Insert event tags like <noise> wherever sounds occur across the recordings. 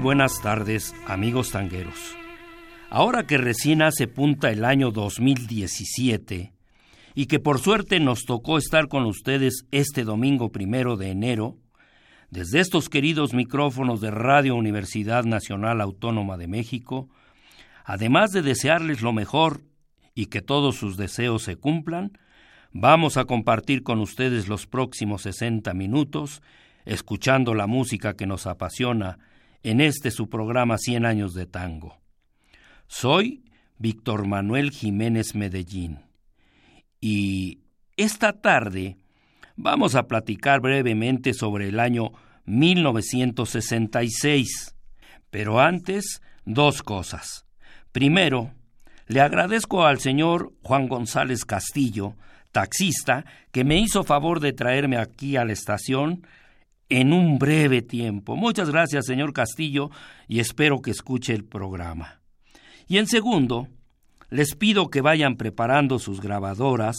Buenas tardes, amigos tangueros. Ahora que recién hace punta el año 2017 y que por suerte nos tocó estar con ustedes este domingo primero de enero, desde estos queridos micrófonos de Radio Universidad Nacional Autónoma de México, además de desearles lo mejor y que todos sus deseos se cumplan, vamos a compartir con ustedes los próximos 60 minutos, escuchando la música que nos apasiona en este su programa Cien años de tango. Soy Víctor Manuel Jiménez Medellín y esta tarde vamos a platicar brevemente sobre el año 1966. Pero antes, dos cosas. Primero, le agradezco al señor Juan González Castillo, taxista, que me hizo favor de traerme aquí a la estación en un breve tiempo. Muchas gracias, señor Castillo, y espero que escuche el programa. Y en segundo, les pido que vayan preparando sus grabadoras,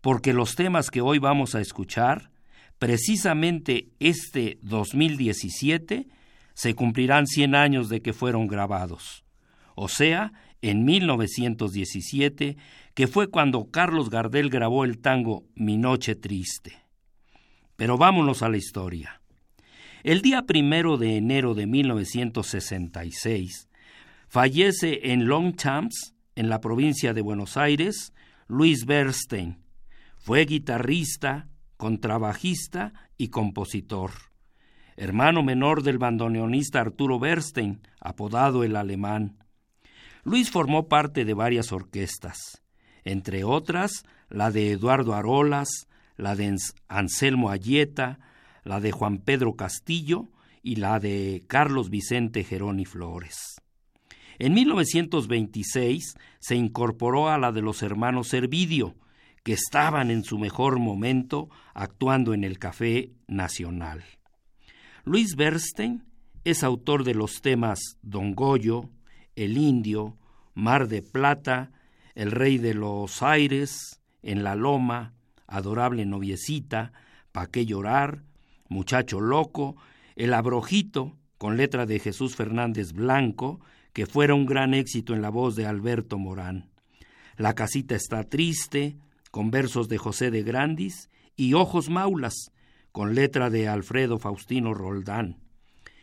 porque los temas que hoy vamos a escuchar, precisamente este 2017, se cumplirán 100 años de que fueron grabados. O sea, en 1917, que fue cuando Carlos Gardel grabó el tango Mi Noche Triste. Pero vámonos a la historia. El día primero de enero de 1966 fallece en Longchamps, en la provincia de Buenos Aires, Luis Bernstein. Fue guitarrista, contrabajista y compositor. Hermano menor del bandoneonista Arturo Bernstein, apodado el Alemán. Luis formó parte de varias orquestas, entre otras la de Eduardo Arolas, la de Anselmo Ayeta, la de Juan Pedro Castillo y la de Carlos Vicente Geroni Flores. En 1926 se incorporó a la de los hermanos Servidio, que estaban en su mejor momento actuando en el Café Nacional. Luis Bernstein es autor de los temas Don Goyo, El Indio, Mar de Plata, El Rey de los Aires, En la Loma, Adorable Noviecita, Pa' qué llorar, Muchacho Loco, El Abrojito, con letra de Jesús Fernández Blanco, que fuera un gran éxito en la voz de Alberto Morán. La casita está triste, con versos de José de Grandis, y Ojos Maulas, con letra de Alfredo Faustino Roldán.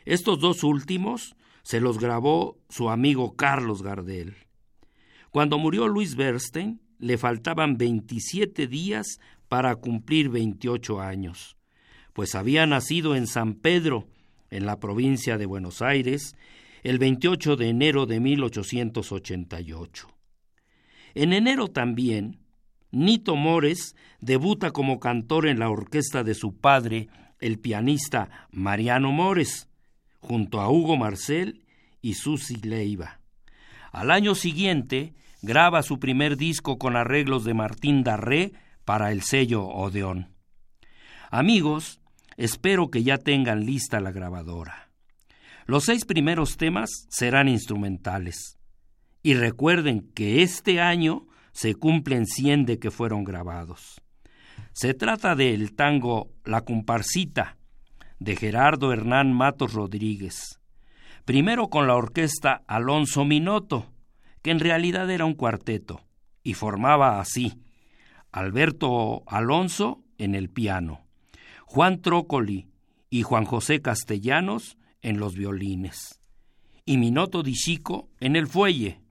Estos dos últimos se los grabó su amigo Carlos Gardel. Cuando murió Luis Bernstein, le faltaban 27 días para cumplir 28 años pues había nacido en San Pedro, en la provincia de Buenos Aires, el 28 de enero de 1888. En enero también, Nito Mores debuta como cantor en la orquesta de su padre, el pianista Mariano Mores, junto a Hugo Marcel y Susi Leiva. Al año siguiente, graba su primer disco con arreglos de Martín Darré para el sello Odeón. Amigos, Espero que ya tengan lista la grabadora. Los seis primeros temas serán instrumentales. Y recuerden que este año se cumplen cien de que fueron grabados. Se trata del tango La Comparsita, de Gerardo Hernán Matos Rodríguez. Primero con la orquesta Alonso Minoto, que en realidad era un cuarteto, y formaba así Alberto Alonso en el piano, Juan Trócoli y Juan José Castellanos en los violines, y Minoto Di Chico en el fuelle.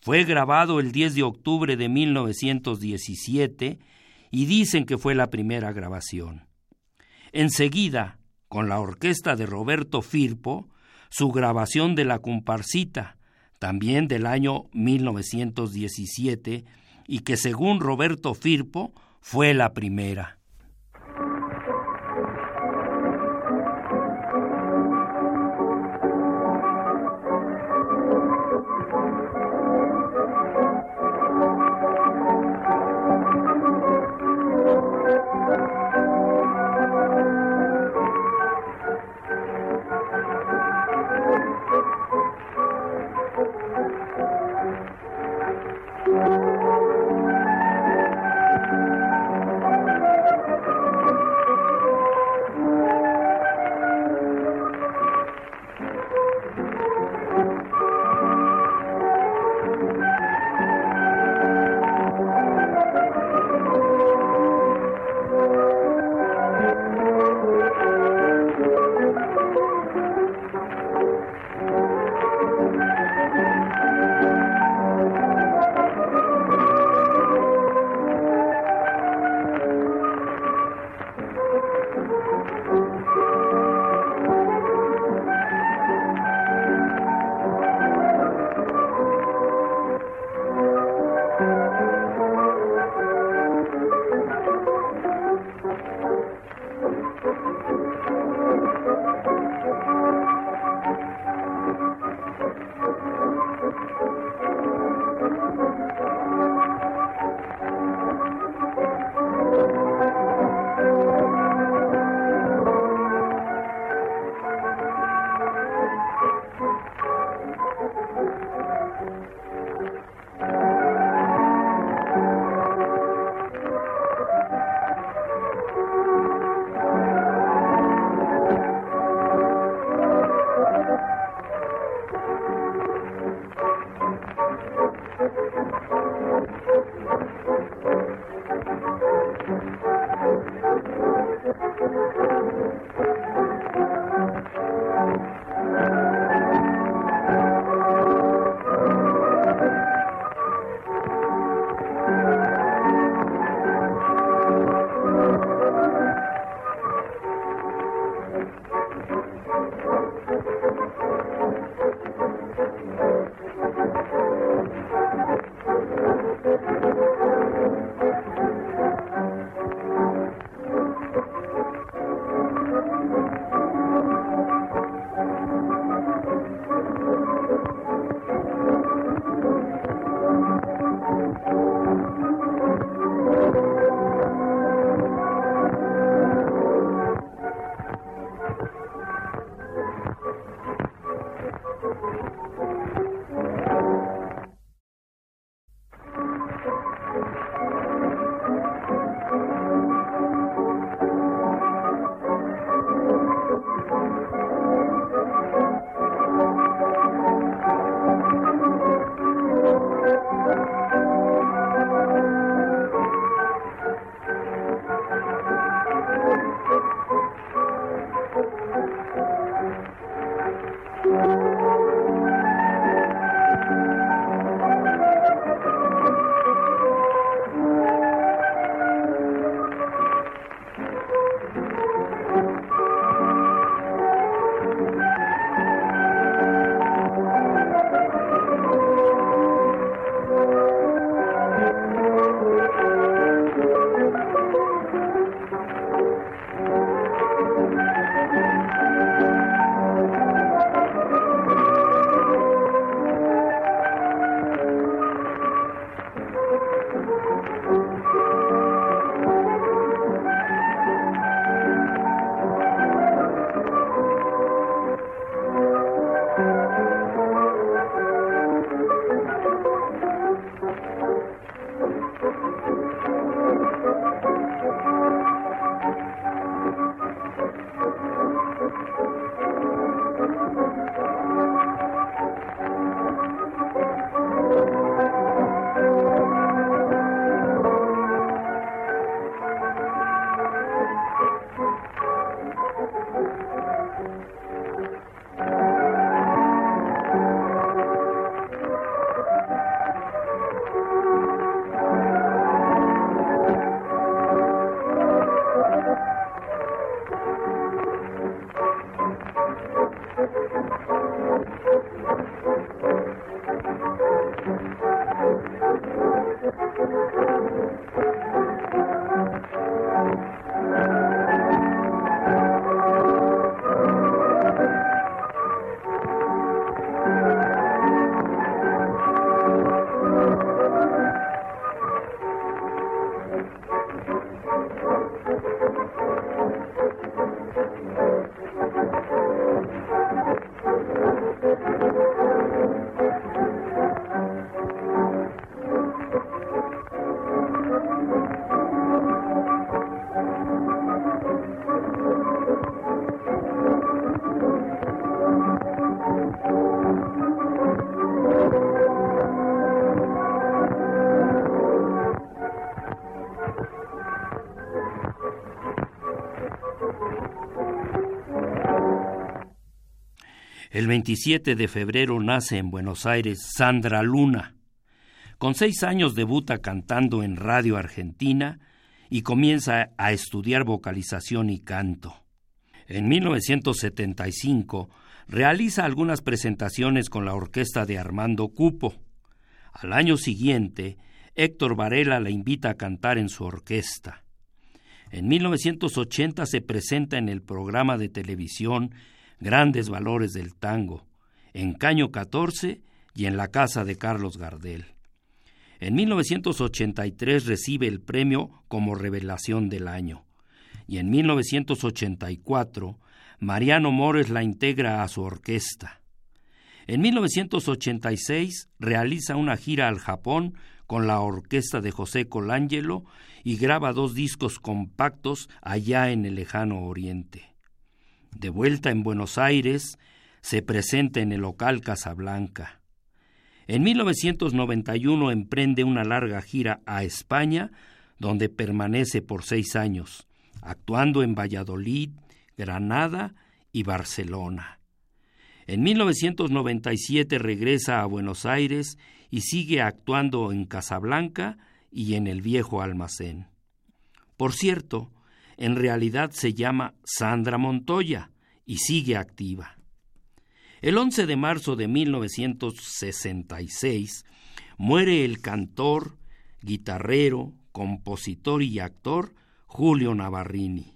Fue grabado el 10 de octubre de 1917 y dicen que fue la primera grabación. Enseguida, con la orquesta de Roberto Firpo, su grabación de La Comparsita, también del año 1917, y que según Roberto Firpo fue la primera. 27 de febrero nace en Buenos Aires Sandra Luna. Con seis años debuta cantando en Radio Argentina y comienza a estudiar vocalización y canto. En 1975 realiza algunas presentaciones con la orquesta de Armando Cupo. Al año siguiente, Héctor Varela la invita a cantar en su orquesta. En 1980 se presenta en el programa de televisión Grandes Valores del Tango, en Caño 14 y en la casa de Carlos Gardel. En 1983 recibe el premio como Revelación del Año y en 1984 Mariano Mores la integra a su orquesta. En 1986 realiza una gira al Japón con la orquesta de José Colangelo y graba dos discos compactos allá en el lejano oriente. De vuelta en Buenos Aires, se presenta en el local Casablanca. En 1991 emprende una larga gira a España, donde permanece por seis años, actuando en Valladolid, Granada y Barcelona. En 1997 regresa a Buenos Aires y sigue actuando en Casablanca y en el viejo almacén. Por cierto, en realidad se llama Sandra Montoya y sigue activa. El 11 de marzo de 1966 muere el cantor, guitarrero, compositor y actor Julio Navarrini.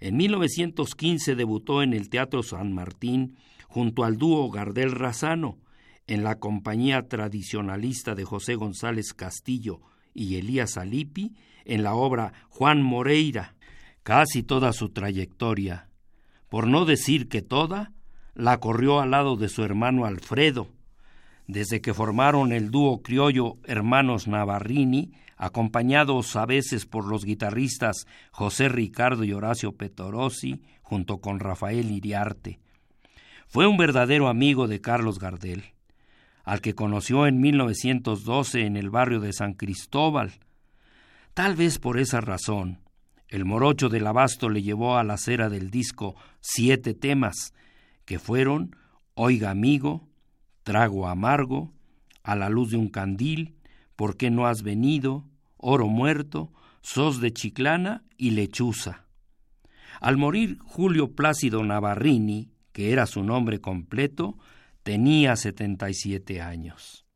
En 1915 debutó en el Teatro San Martín junto al dúo Gardel Razano, en la compañía tradicionalista de José González Castillo y Elías Alipi, en la obra Juan Moreira. Casi toda su trayectoria, por no decir que toda, la corrió al lado de su hermano Alfredo, desde que formaron el dúo criollo Hermanos Navarrini acompañados a veces por los guitarristas José Ricardo y Horacio Petorosi, junto con Rafael Iriarte. Fue un verdadero amigo de Carlos Gardel, al que conoció en 1912 en el barrio de San Cristóbal. Tal vez por esa razón, el morocho del abasto le llevó a la cera del disco siete temas, que fueron Oiga amigo, Trago amargo, A la luz de un candil, ¿Por qué no has venido? Oro Muerto, Sos de Chiclana y Lechuza. Al morir Julio Plácido Navarrini, que era su nombre completo, tenía 77 años.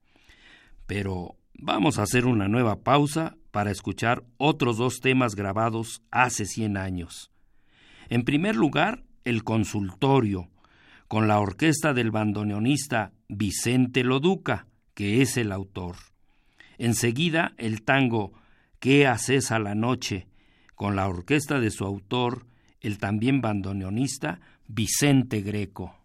Pero vamos a hacer una nueva pausa para escuchar otros dos temas grabados hace 100 años. En primer lugar, el consultorio, con la orquesta del bandoneonista Vicente Loduca, que es el autor. Enseguida el tango ¿Qué haces a la noche? con la orquesta de su autor, el también bandoneonista Vicente Greco.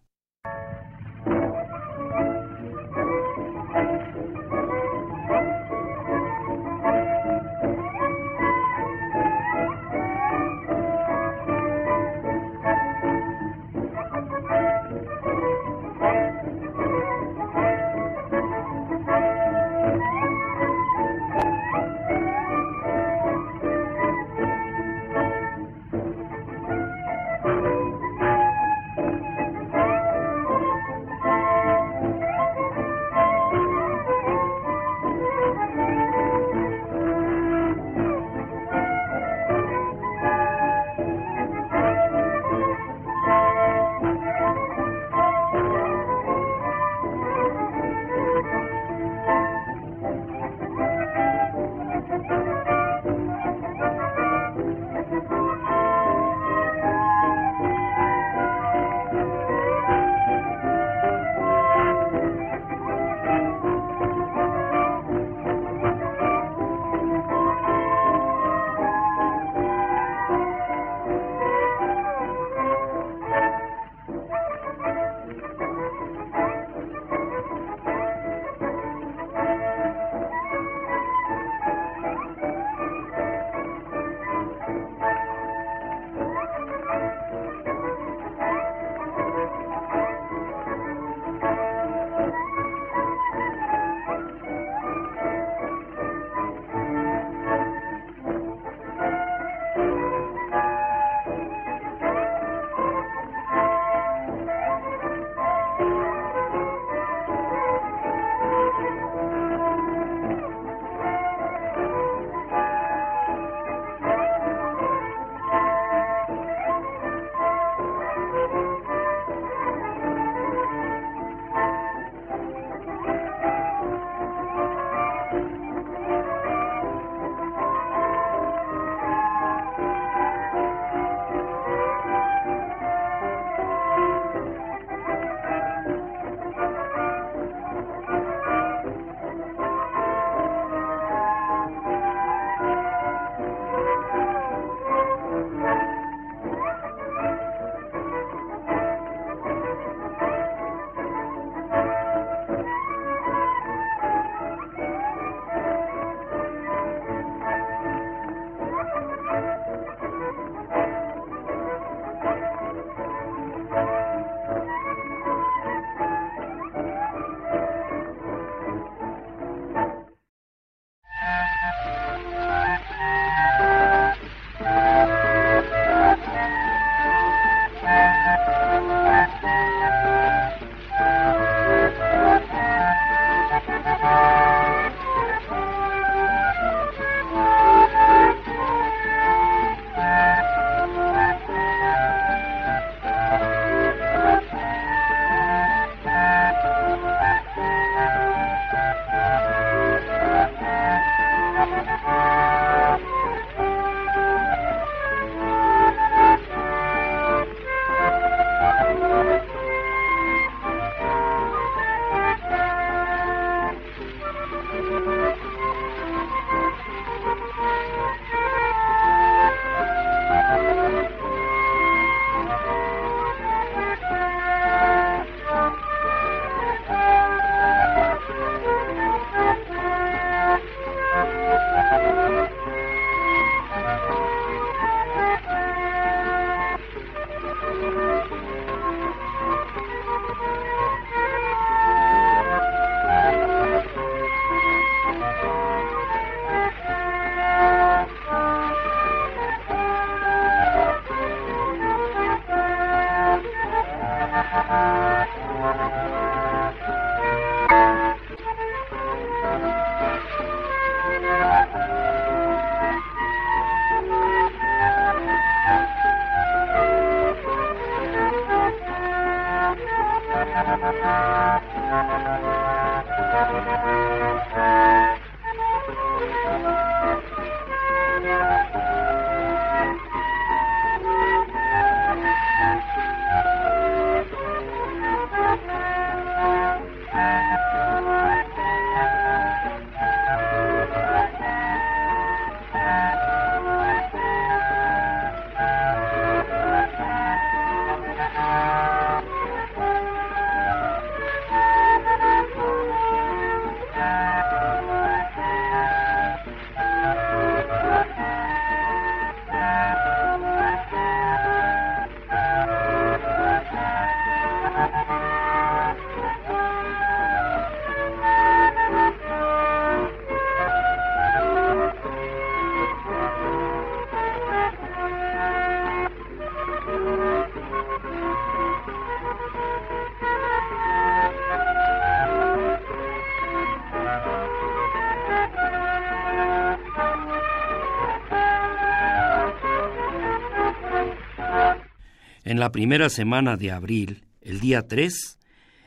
La primera semana de abril, el día 3,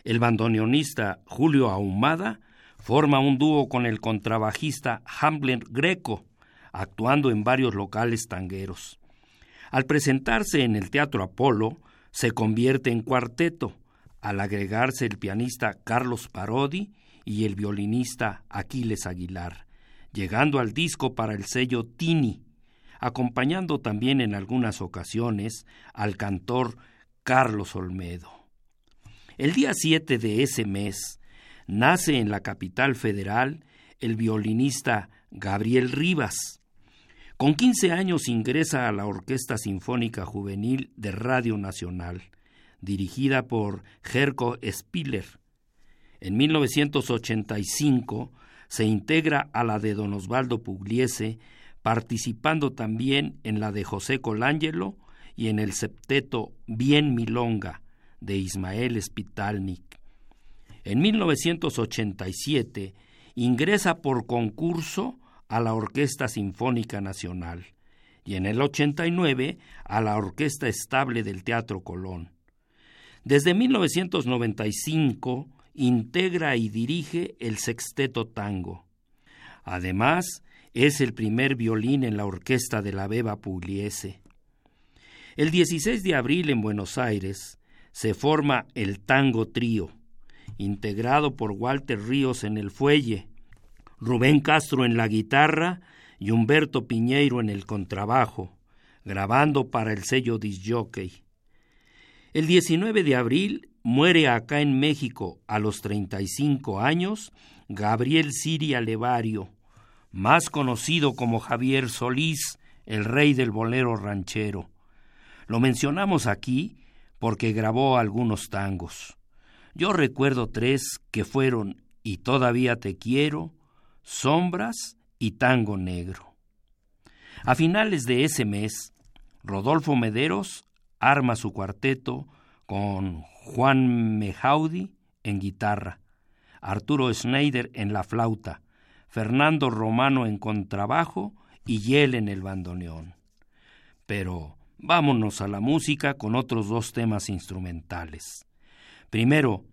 el bandoneonista Julio Ahumada forma un dúo con el contrabajista Hamlet Greco, actuando en varios locales tangueros. Al presentarse en el Teatro Apolo, se convierte en cuarteto, al agregarse el pianista Carlos Parodi y el violinista Aquiles Aguilar, llegando al disco para el sello Tini, acompañando también en algunas ocasiones al cantor Carlos Olmedo. El día 7 de ese mes nace en la capital federal el violinista Gabriel Rivas. Con 15 años ingresa a la Orquesta Sinfónica Juvenil de Radio Nacional, dirigida por Jerko Spiller. En 1985 se integra a la de Don Osvaldo Pugliese participando también en la de José Colangelo y en el septeto Bien Milonga de Ismael Spitalnik. En 1987 ingresa por concurso a la Orquesta Sinfónica Nacional y en el 89 a la Orquesta Estable del Teatro Colón. Desde 1995 integra y dirige el Sexteto Tango. Además, es el primer violín en la orquesta de la Beba Pugliese. El 16 de abril en Buenos Aires se forma el Tango Trío, integrado por Walter Ríos en el fuelle, Rubén Castro en la guitarra y Humberto Piñeiro en el contrabajo, grabando para el sello Disjockey. El 19 de abril muere acá en México a los 35 años Gabriel Siria Levario, más conocido como Javier Solís, el rey del bolero ranchero. Lo mencionamos aquí porque grabó algunos tangos. Yo recuerdo tres que fueron Y todavía te quiero, Sombras y Tango Negro. A finales de ese mes, Rodolfo Mederos arma su cuarteto con Juan Mejaudi en guitarra, Arturo Schneider en la flauta, Fernando Romano en contrabajo y Yel en el bandoneón. Pero vámonos a la música con otros dos temas instrumentales. Primero,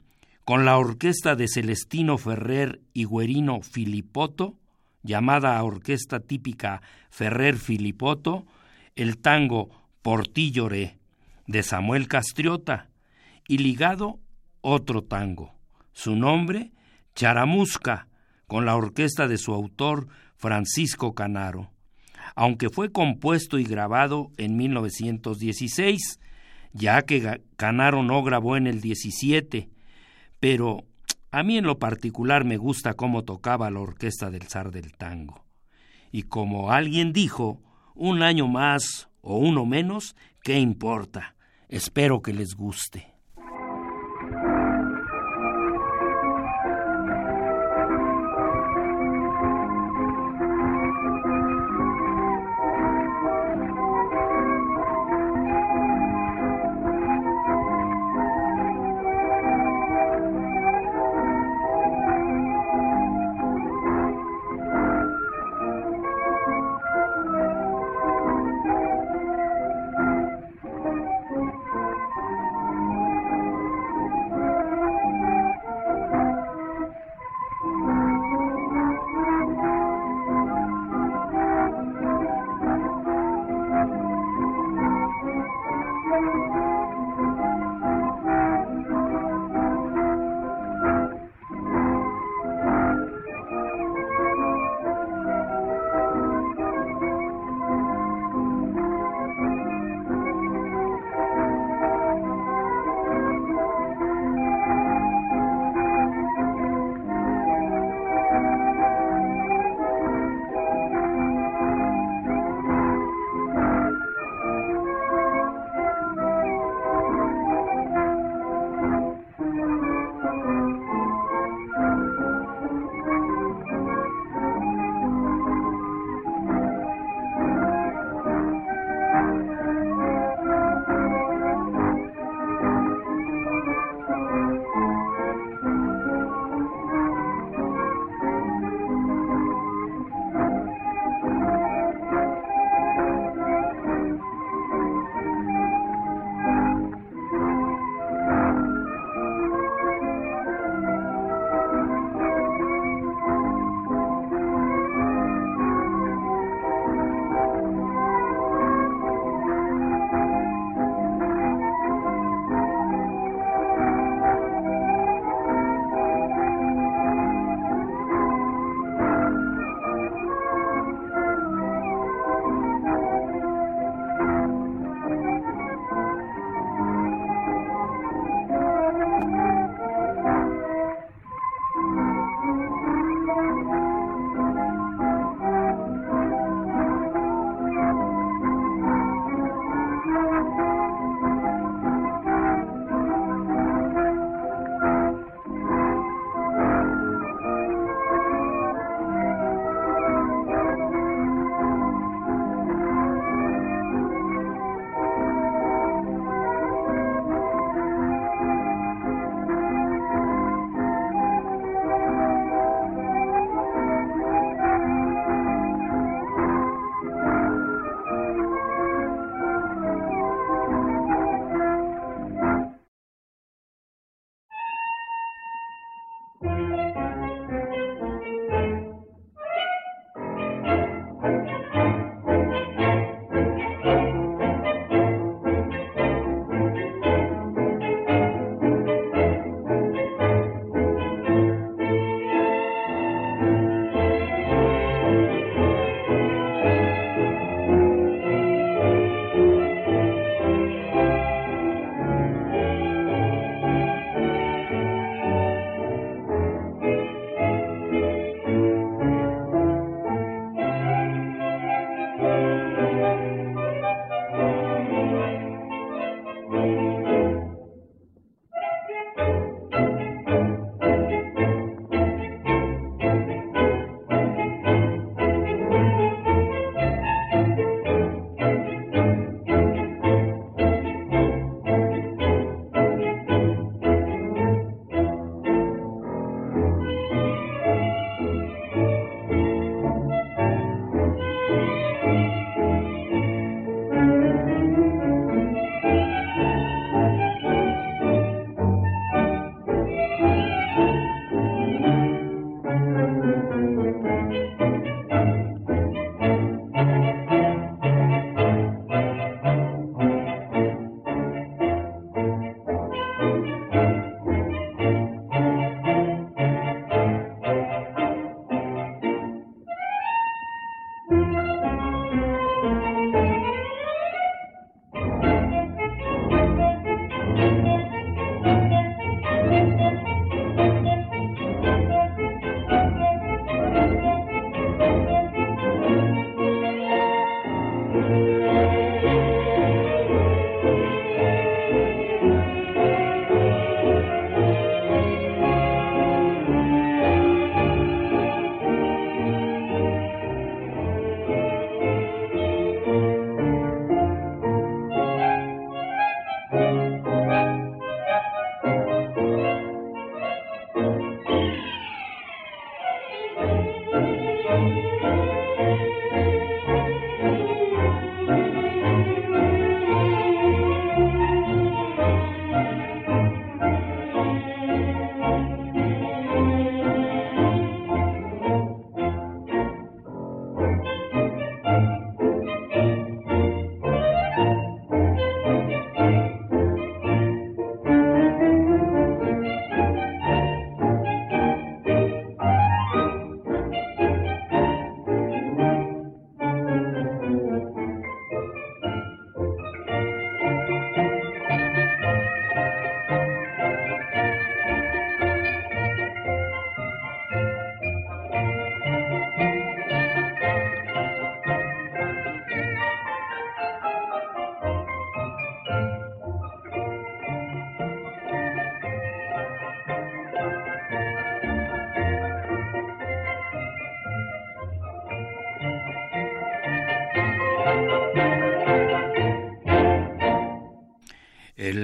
con la orquesta de Celestino Ferrer y Guerino Filipoto, llamada orquesta típica Ferrer Filipoto, el tango Portilloré de Samuel Castriota y ligado otro tango, su nombre Charamusca con la orquesta de su autor Francisco Canaro, aunque fue compuesto y grabado en 1916, ya que Canaro no grabó en el 17, pero a mí en lo particular me gusta cómo tocaba la orquesta del zar del tango. Y como alguien dijo, un año más o uno menos, ¿qué importa? Espero que les guste.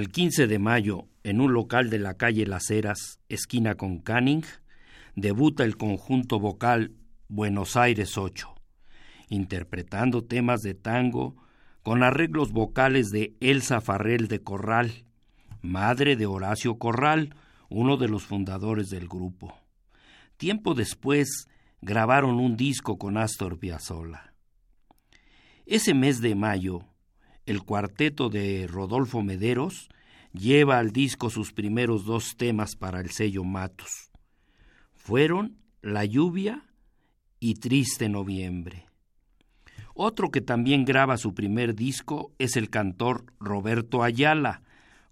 El 15 de mayo, en un local de la calle Las Heras, esquina con Canning, debuta el conjunto vocal Buenos Aires 8, interpretando temas de tango con arreglos vocales de Elsa Farrell de Corral, madre de Horacio Corral, uno de los fundadores del grupo. Tiempo después grabaron un disco con Astor Piazzolla. Ese mes de mayo, el cuarteto de Rodolfo Mederos lleva al disco sus primeros dos temas para el sello Matus. Fueron La lluvia y Triste Noviembre. Otro que también graba su primer disco es el cantor Roberto Ayala,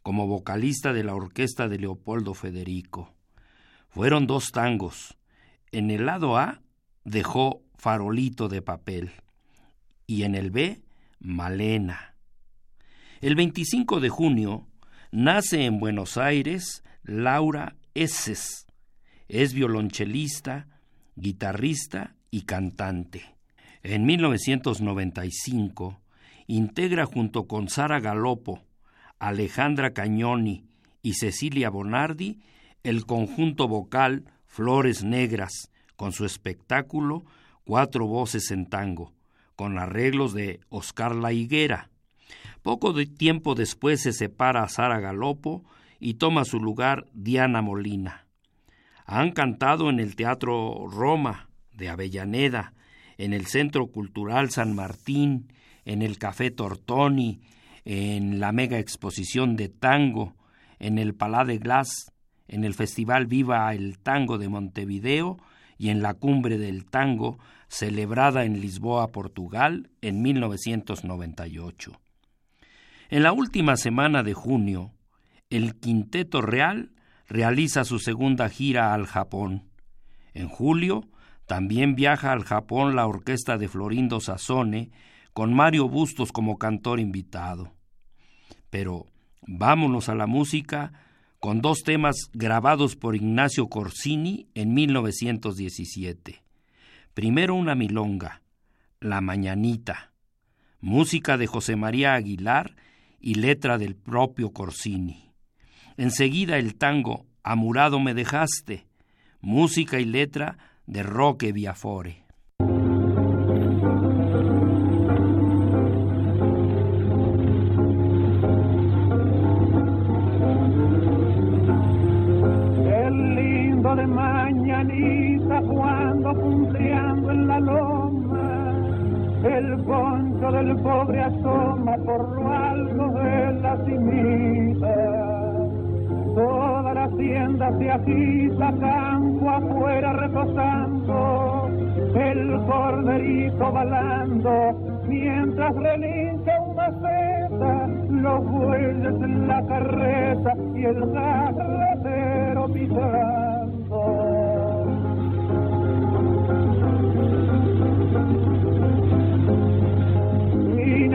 como vocalista de la orquesta de Leopoldo Federico. Fueron dos tangos. En el lado A dejó Farolito de papel y en el B Malena. El 25 de junio nace en Buenos Aires Laura Esses. Es violonchelista, guitarrista y cantante. En 1995 integra junto con Sara Galopo, Alejandra Cañoni y Cecilia Bonardi el conjunto vocal Flores Negras con su espectáculo Cuatro Voces en Tango, con arreglos de Oscar La Higuera. Poco de tiempo después se separa Sara Galopo y toma su lugar Diana Molina. Han cantado en el Teatro Roma de Avellaneda, en el Centro Cultural San Martín, en el Café Tortoni, en la mega exposición de tango, en el Palá de Glass, en el Festival Viva el Tango de Montevideo y en la Cumbre del Tango, celebrada en Lisboa, Portugal, en 1998. En la última semana de junio, el Quinteto Real realiza su segunda gira al Japón. En julio, también viaja al Japón la orquesta de Florindo Sassone, con Mario Bustos como cantor invitado. Pero vámonos a la música con dos temas grabados por Ignacio Corsini en 1917. Primero una milonga, La Mañanita, música de José María Aguilar y letra del propio Corsini. Enseguida el tango Amurado me dejaste, música y letra de Roque Viafore.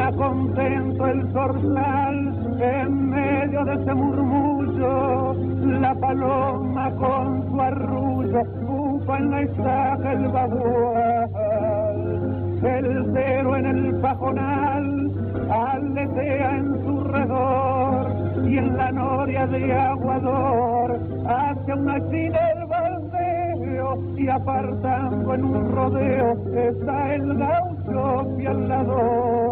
Mina contento el zorzal en medio de ese murmullo, la paloma con su arrullo bufa en la estaca el bagual. El cero en el pajonal aletea en su redor y en la noria de aguador hace una china el baldeo y apartando en un rodeo está el gaucho pialador. Lejos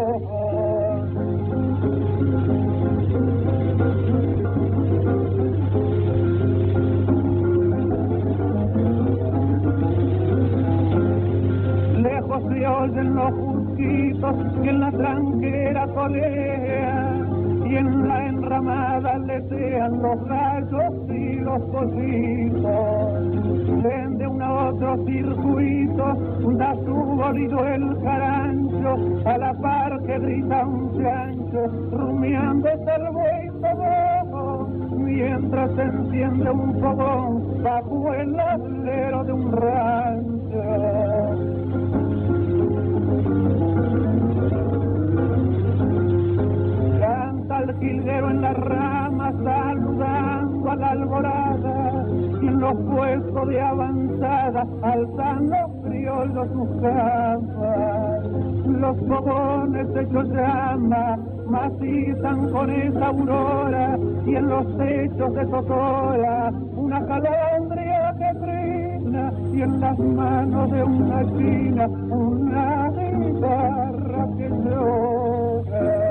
se oyen los jusquitos que en la tranquera colean y en la enramada letean los gallos y los pollitos. Otro circuito, da su el carancho, a la par que grita un chancho, rumiando el todo, mientras se enciende un fogón bajo el alero de un rancho. Canta el jilguero en las ramas saludando a la alborada los puestos de avanzada alzan los criollos sus capas. Los fogones hechos llama macizan con esa aurora y en los techos de Totora una calendria que trina y en las manos de una china una guitarra que llora.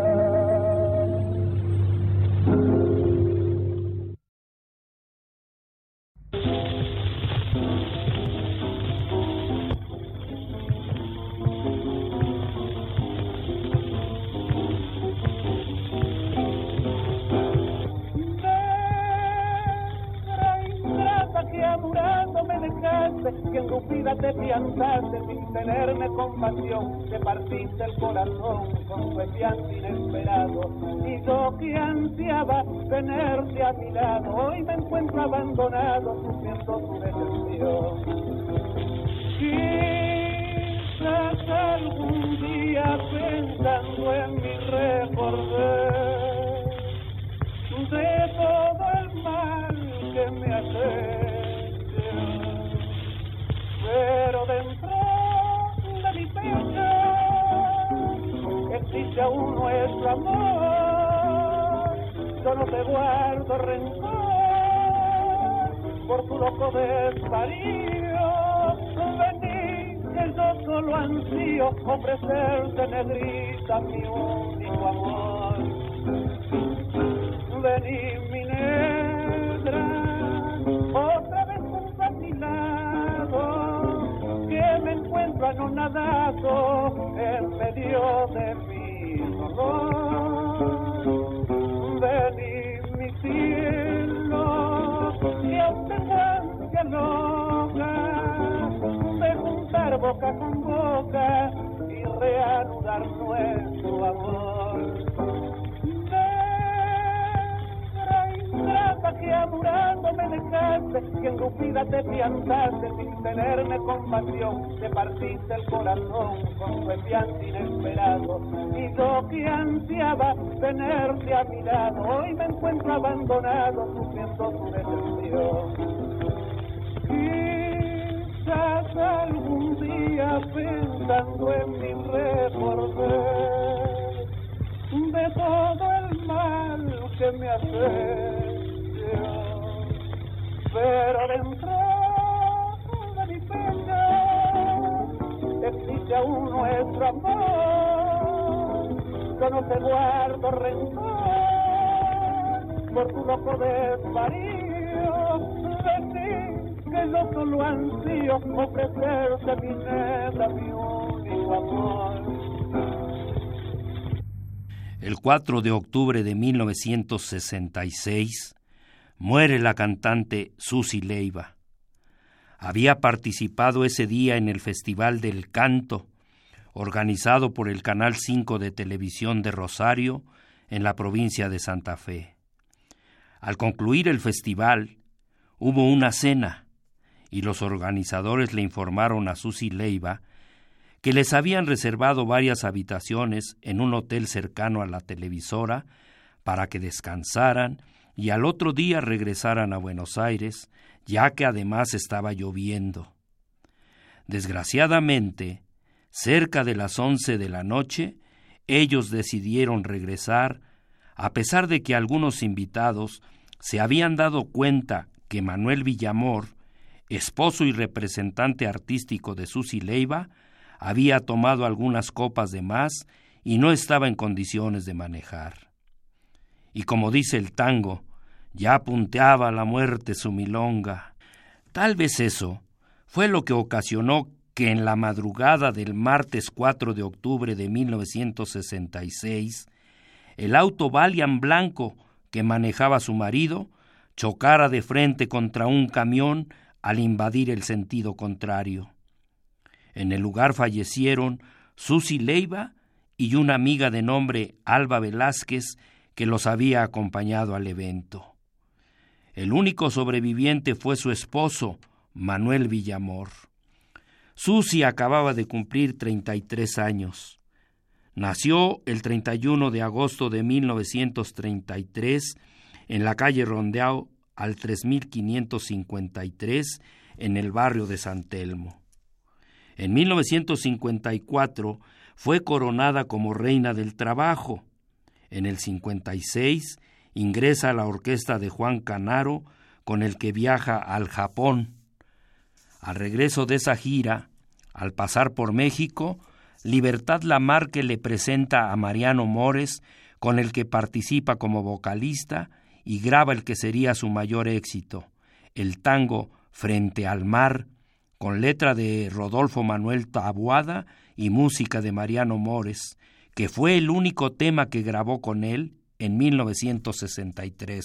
Tenerme compasión, te partiste el corazón con tu inesperado, y yo que ansiaba tenerte a mi lado, hoy me encuentro abandonado sufriendo tu decepción. Quizás algún día pensando en mi recordé de todo el mal que me hace que aún no es amor, yo no te guardo rencor por tu loco desvarío. Vení, que yo solo ansío ofrecerte, negrita, mi único amor. Vení, mi negra, otra vez junto a mi que me encuentro anonadado en medio de mí boca con boca y reanudar nuestro amor. que amurando me dejaste y engrupida te piantaste sin tenerme compasión, te partiste el corazón con tu enviante inesperado que ansiaba tenerte a mi lado, hoy me encuentro abandonado sufriendo tu decepción. Quizás algún día pensando en mi reporte de todo el mal que me hace pero dentro de mi pecho existe aún nuestro amor. Yo no te guardo rencor por tu loco desvarío de ti, que yo solo ansío ofrecerte mi neta, mi único amor. El 4 de octubre de 1966, muere la cantante Susi Leiva. Había participado ese día en el Festival del Canto, organizado por el Canal 5 de Televisión de Rosario, en la provincia de Santa Fe. Al concluir el festival, hubo una cena y los organizadores le informaron a Susi Leiva que les habían reservado varias habitaciones en un hotel cercano a la televisora para que descansaran y al otro día regresaran a Buenos Aires, ya que además estaba lloviendo. Desgraciadamente, cerca de las once de la noche, ellos decidieron regresar, a pesar de que algunos invitados se habían dado cuenta que Manuel Villamor, esposo y representante artístico de Susi Leiva, había tomado algunas copas de más y no estaba en condiciones de manejar. Y como dice el tango, ya punteaba la muerte su milonga. Tal vez eso fue lo que ocasionó que en la madrugada del martes 4 de octubre de 1966, el auto Valiant blanco que manejaba su marido chocara de frente contra un camión al invadir el sentido contrario. En el lugar fallecieron Susi Leiva y una amiga de nombre Alba Velázquez que los había acompañado al evento. El único sobreviviente fue su esposo, Manuel Villamor. Susi acababa de cumplir 33 años. Nació el 31 de agosto de 1933 en la calle Rondeau al 3553 en el barrio de San Telmo. En 1954 fue coronada como reina del trabajo. En el 56 ingresa a la orquesta de Juan Canaro, con el que viaja al Japón. Al regreso de esa gira, al pasar por México, Libertad Lamarque le presenta a Mariano Mores, con el que participa como vocalista y graba el que sería su mayor éxito, el tango Frente al Mar, con letra de Rodolfo Manuel Tabuada y música de Mariano Mores, que fue el único tema que grabó con él en 1963.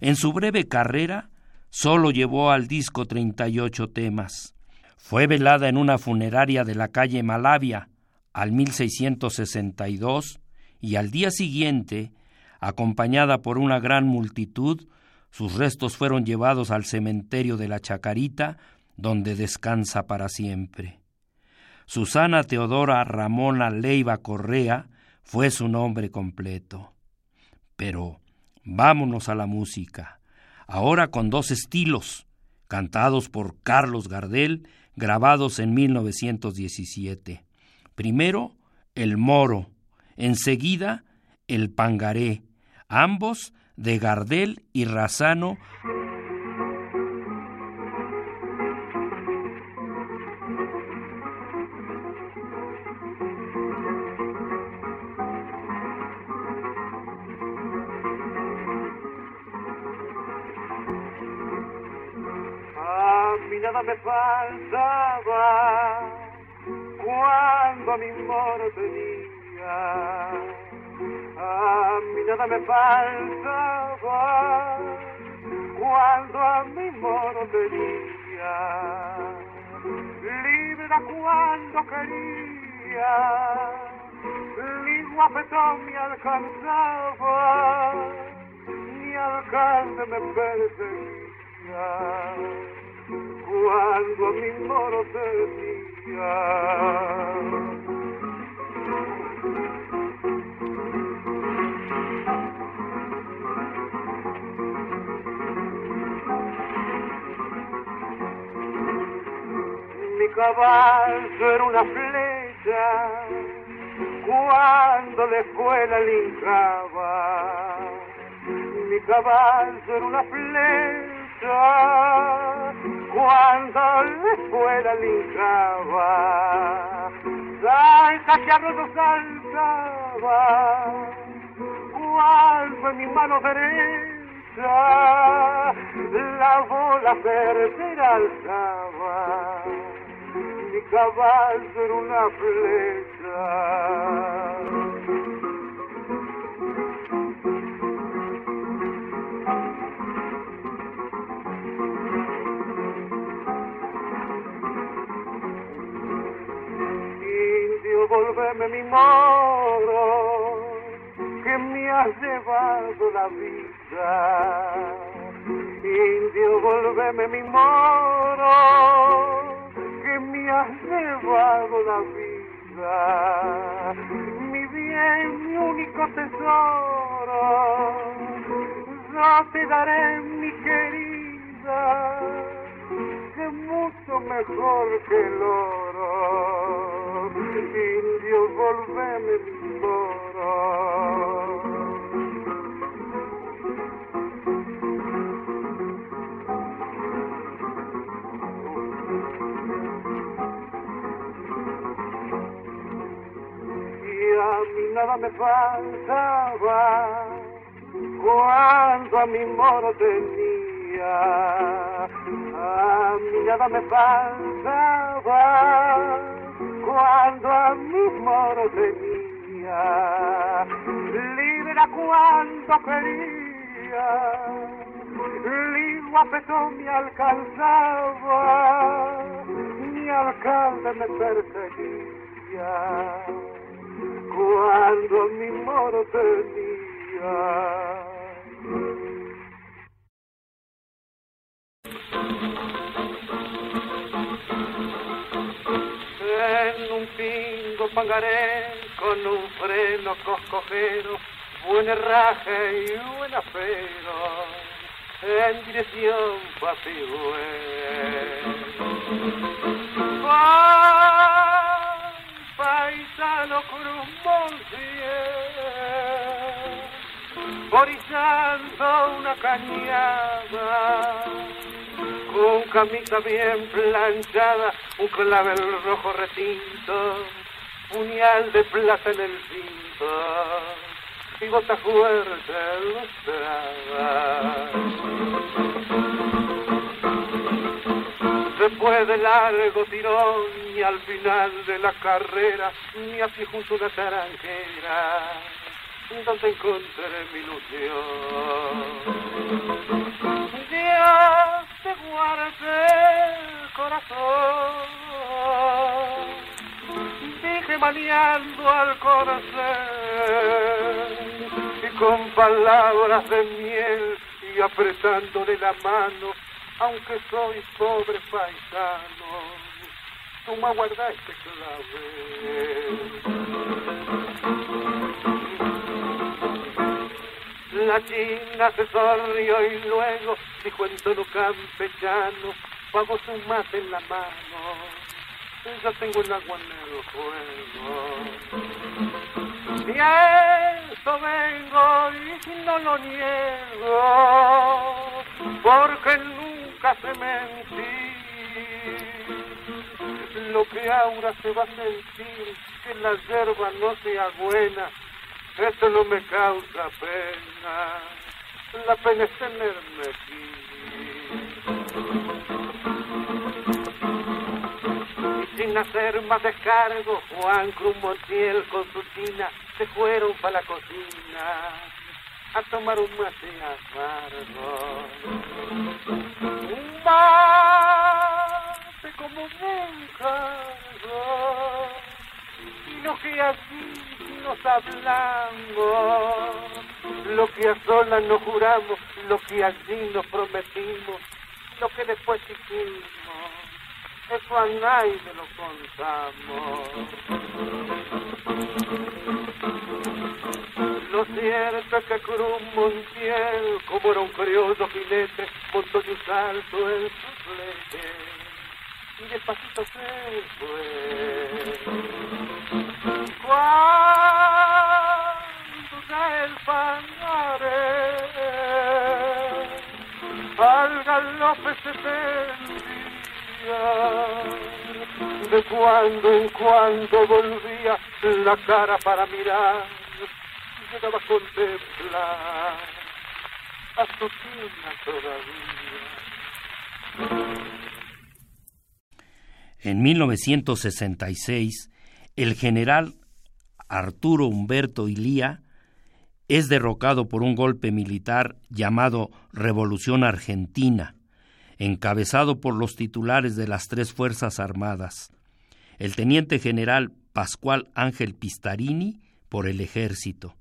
En su breve carrera, solo llevó al disco 38 temas. Fue velada en una funeraria de la calle Malavia al 1662 y al día siguiente, acompañada por una gran multitud, sus restos fueron llevados al cementerio de la Chacarita, donde descansa para siempre. Susana Teodora Ramona Leiva Correa fue su nombre completo. Pero vámonos a la música, ahora con dos estilos, cantados por Carlos Gardel, grabados en 1917. Primero, El Moro, enseguida, El Pangaré, ambos de Gardel y Razano moro tenía. A mí nada me faltaba cuando a mi moro tenía. Libre cuando quería, mi guapetón me alcanzaba, mi alcalde me perseguía cuando mi moro tenía. Mi caballo era una flecha cuando le la lincaba. Mi caballo era una flecha cuando le la lincaba. Salta que a saltaba en mi mano derecha la bola certera alzaba. Mi caballo era una flecha. Indio, volveme mi moro, que me has llevado la vida. Indio, volveme mi moro, que me has llevado la vida. Mi bien, mi único tesoro, yo te daré mi querida que mucho mejor que el oro. Moro. Y a mí nada me faltaba cuando a mi moro tenía. A mí nada me faltaba cuando a mi moro tenía. Libre cuando quería, ligua petón me alcanzaba, mi alcalde me perseguía cuando mi moro tenía. En pingo pangaré con un freno coscojero, buen herraje y buen afero, en dirección Papigüe. ¡Ay, paisano cruz Borizando una cañada con camisa bien planchada, un clavel rojo retinto, puñal de plata en el cinto y bota fuerte lustrada. Después de largo tirón y al final de la carrera, me así junto una taranquera, donde encontré mi ilusión. Dios te guarde el corazón, dije maniando al corazón, y con palabras de miel y apretándole la mano, aunque soy pobre paisano, tú me guardaste clave. La china se sonrió y luego dijo en tono campechano, vamos un mate en la mano, ya tengo el agua en el juego. Y a eso vengo y no lo niego, porque nunca se mentí. Lo que ahora se va a sentir, que la yerba no sea buena, eso no me causa pena. La pena es tenerme aquí. Sin hacer más descargo, Juan Cruz con su tina se fueron para la cocina a tomar un mate amargo. Un mate como nunca, y lo que así nos hablamos, lo que a solas nos juramos, lo que así nos prometimos, lo que después hicimos eso a nadie lo contamos. Lo cierto es que Cruz Montiel, como era un curioso jinete, montó de un salto en su flete y despacito se fue. Cuando cae el panare, al galope se de cuando en cuando volvía la cara para mirar, llegaba a contemplar a su tina todavía. En 1966, el general Arturo Humberto Ilía es derrocado por un golpe militar llamado Revolución Argentina encabezado por los titulares de las tres Fuerzas Armadas, el teniente general Pascual Ángel Pistarini por el Ejército,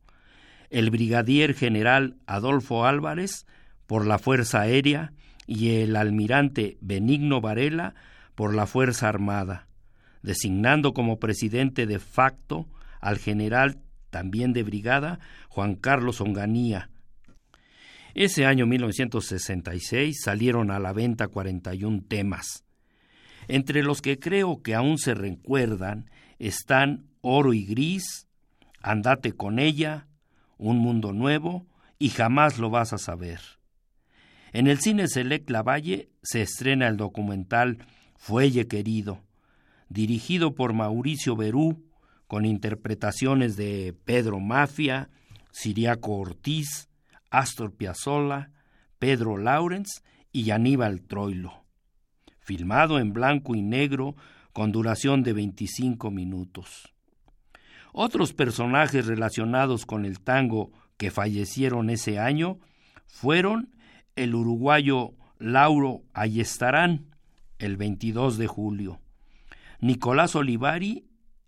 el brigadier general Adolfo Álvarez por la Fuerza Aérea. Y el almirante Benigno Varela por la Fuerza Armada, designando como presidente de facto al general también de brigada Juan Carlos Onganía, ese año 1966 salieron a la venta 41 temas. Entre los que creo que aún se recuerdan están Oro y Gris, Andate con ella, Un Mundo Nuevo y Jamás lo vas a saber. En el cine Select Lavalle se estrena el documental Fuelle Querido, dirigido por Mauricio Berú, con interpretaciones de Pedro Mafia, Siriaco Ortiz, Astor Piazzolla, Pedro Lawrence y Aníbal Troilo. Filmado en blanco y negro con duración de 25 minutos. Otros personajes relacionados con el tango que fallecieron ese año fueron el uruguayo Lauro Ayestarán, el 22 de julio, Nicolás Olivari,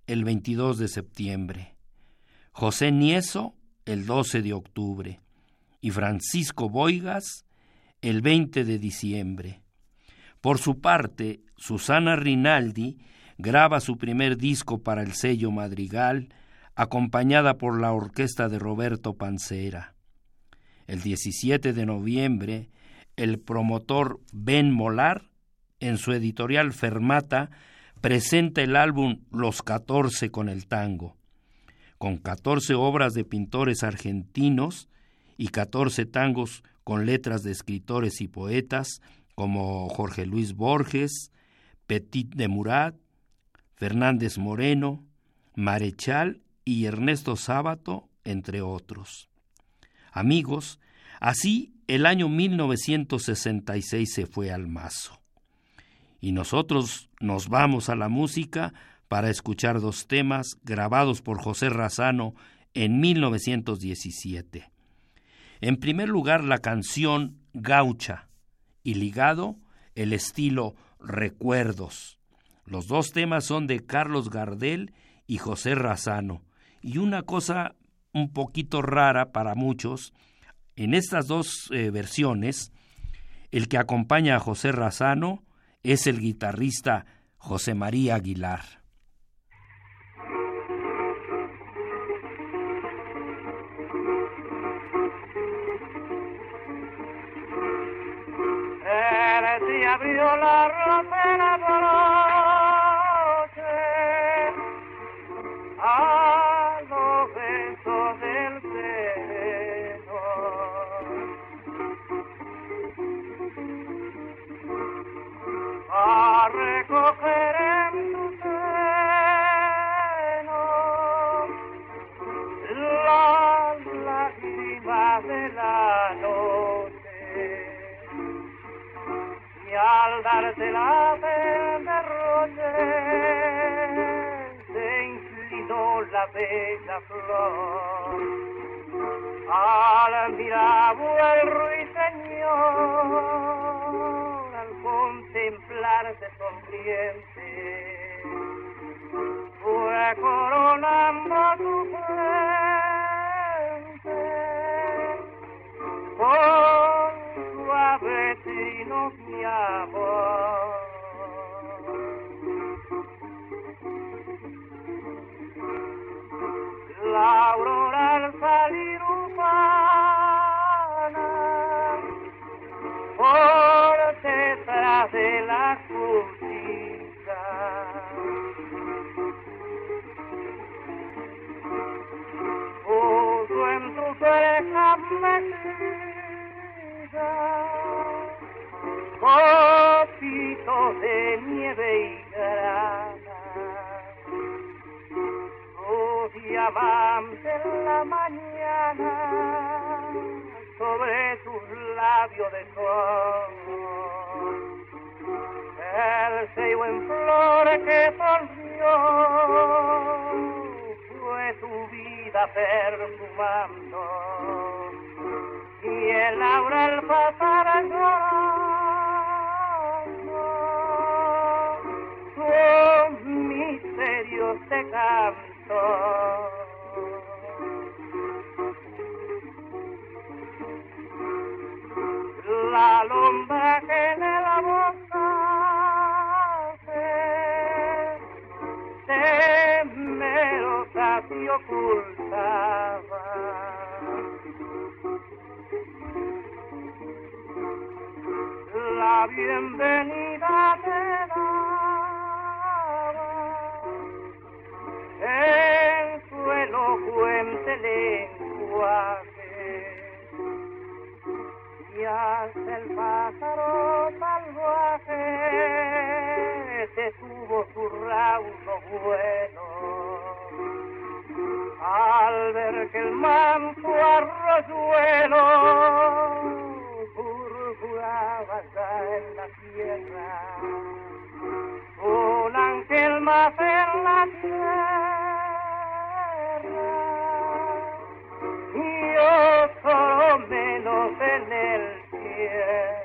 el 22 de septiembre, José Nieso, el 12 de octubre, y Francisco Boigas el 20 de diciembre. Por su parte, Susana Rinaldi graba su primer disco para el sello Madrigal, acompañada por la orquesta de Roberto Pancera. El 17 de noviembre, el promotor Ben Molar, en su editorial Fermata, presenta el álbum Los Catorce con el tango, con catorce obras de pintores argentinos y 14 tangos con letras de escritores y poetas como Jorge Luis Borges, Petit de Murat, Fernández Moreno, Marechal y Ernesto Sábato, entre otros. Amigos, así el año 1966 se fue al mazo. Y nosotros nos vamos a la música para escuchar dos temas grabados por José Razano en 1917. En primer lugar, la canción gaucha y ligado el estilo Recuerdos. Los dos temas son de Carlos Gardel y José Razano. Y una cosa un poquito rara para muchos, en estas dos eh, versiones, el que acompaña a José Razano es el guitarrista José María Aguilar. Abrió la rosera noche a los besos del seno. A recoger en tu seno las lágrimas de la noche al darte la de derroche la bella flor. Al mirar el ruiseñor, al contemplarse sonriente, fue coronando tu frente con suave trinos mi amor. La diamante en la mañana sobre tus labios de sol. El sello en flor que volvió fue tu vida perfumando y el laurel pasar llorando La bienvenida te daba en su elocuente lenguaje y hasta el pájaro salvaje detuvo su raudo vuelo al ver que el manso arroyuelo ya en la tierra un ángel más en la tierra y otro menos en el cielo.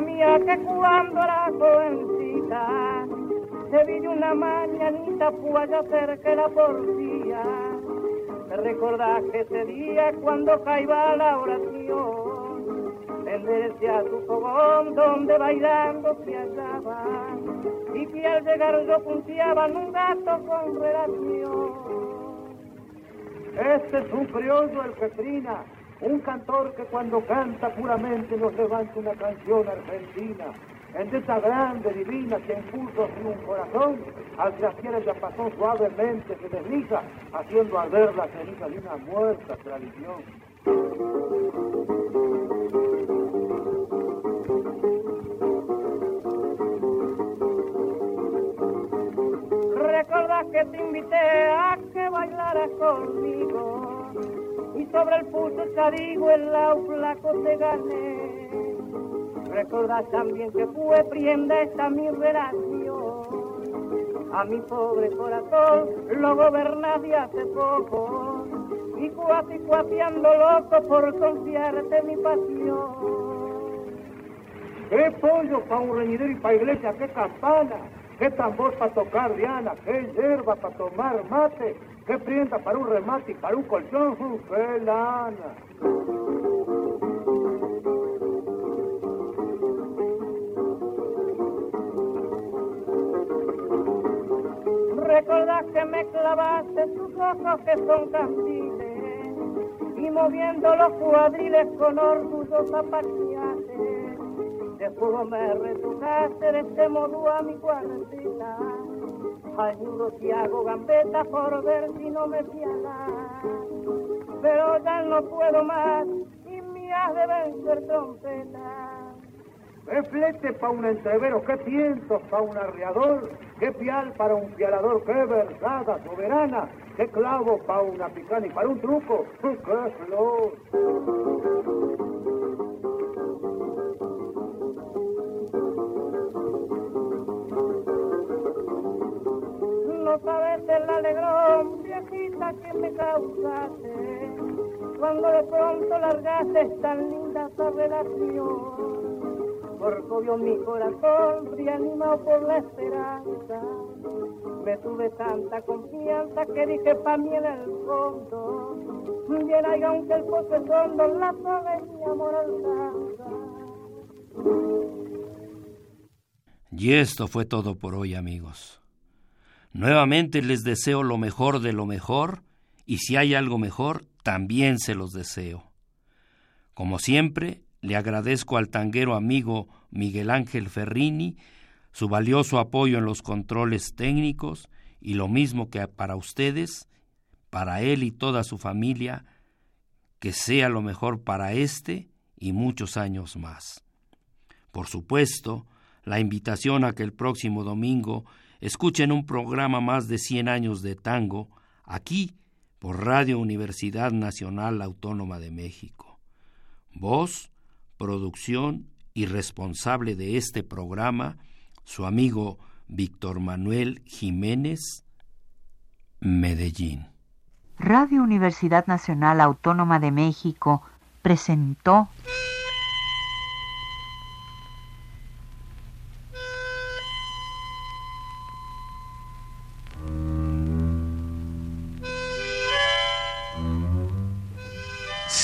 Mía, que cuando era jovencita te vi de una mañanita allá cerca de la porfía? ¿Te recordás que ese día cuando caía la oración enderecé a tu fogón donde bailando se hallaban y que al llegar yo punteaban un gato con relación? Este es un criollo el que trina, un cantor que cuando canta puramente nos levanta una canción argentina. En esa grande, divina, que impuso así un corazón, al glaciar ella pasó suavemente, se desliza, haciendo arder la ceniza de una muerta tradición. ¿Recuerdas que te invité a que bailaras conmigo? Sobre el puto charigo el lao flaco te gané. ¿Recuerdas también que fue prienda esta mi relación? A mi pobre corazón lo gobernaste hace poco. Y cuasi cuateando loco por confiarte mi pasión. ¡Qué pollo pa' un reñidero y pa' iglesia! ¡Qué campana! ¡Qué tambor para tocar diana! ¡Qué hierba para tomar mate! ¡Qué prienda para un remate y para un colchón! ¡Uh, ¡Qué lana! Recordás que me clavaste tus ojos que son candiles y moviendo los cuadriles con orgullo zapateaste. De fuego me retujaste de este modo a mi cuartita. Ayudo si hago gambeta por ver si no me fiala. Pero ya no puedo más y me has de vencer trompeta. ¡Qué flete pa' un entrevero! ¡Qué piensos pa' un arriador! ¡Qué pial para un pialador! ¡Qué versada soberana! qué clavo para una picana y para un truco. <laughs> ¡Qué flor! No sabes el alegrón, viejita, que me causaste cuando de pronto largaste tan linda esa relación. Porque obvio mi corazón, reanimado por la esperanza, me tuve tanta confianza que dije pa' mí en el fondo, bien hay aunque el pozo hondo, la soga mi amor alcanza. Y esto fue todo por hoy, amigos. Nuevamente les deseo lo mejor de lo mejor, y si hay algo mejor, también se los deseo. Como siempre, le agradezco al tanguero amigo Miguel Ángel Ferrini su valioso apoyo en los controles técnicos y lo mismo que para ustedes, para él y toda su familia, que sea lo mejor para este y muchos años más. Por supuesto, la invitación a que el próximo domingo escuchen un programa más de 100 años de tango aquí por Radio Universidad Nacional Autónoma de México. Voz, producción y responsable de este programa, su amigo Víctor Manuel Jiménez, Medellín. Radio Universidad Nacional Autónoma de México presentó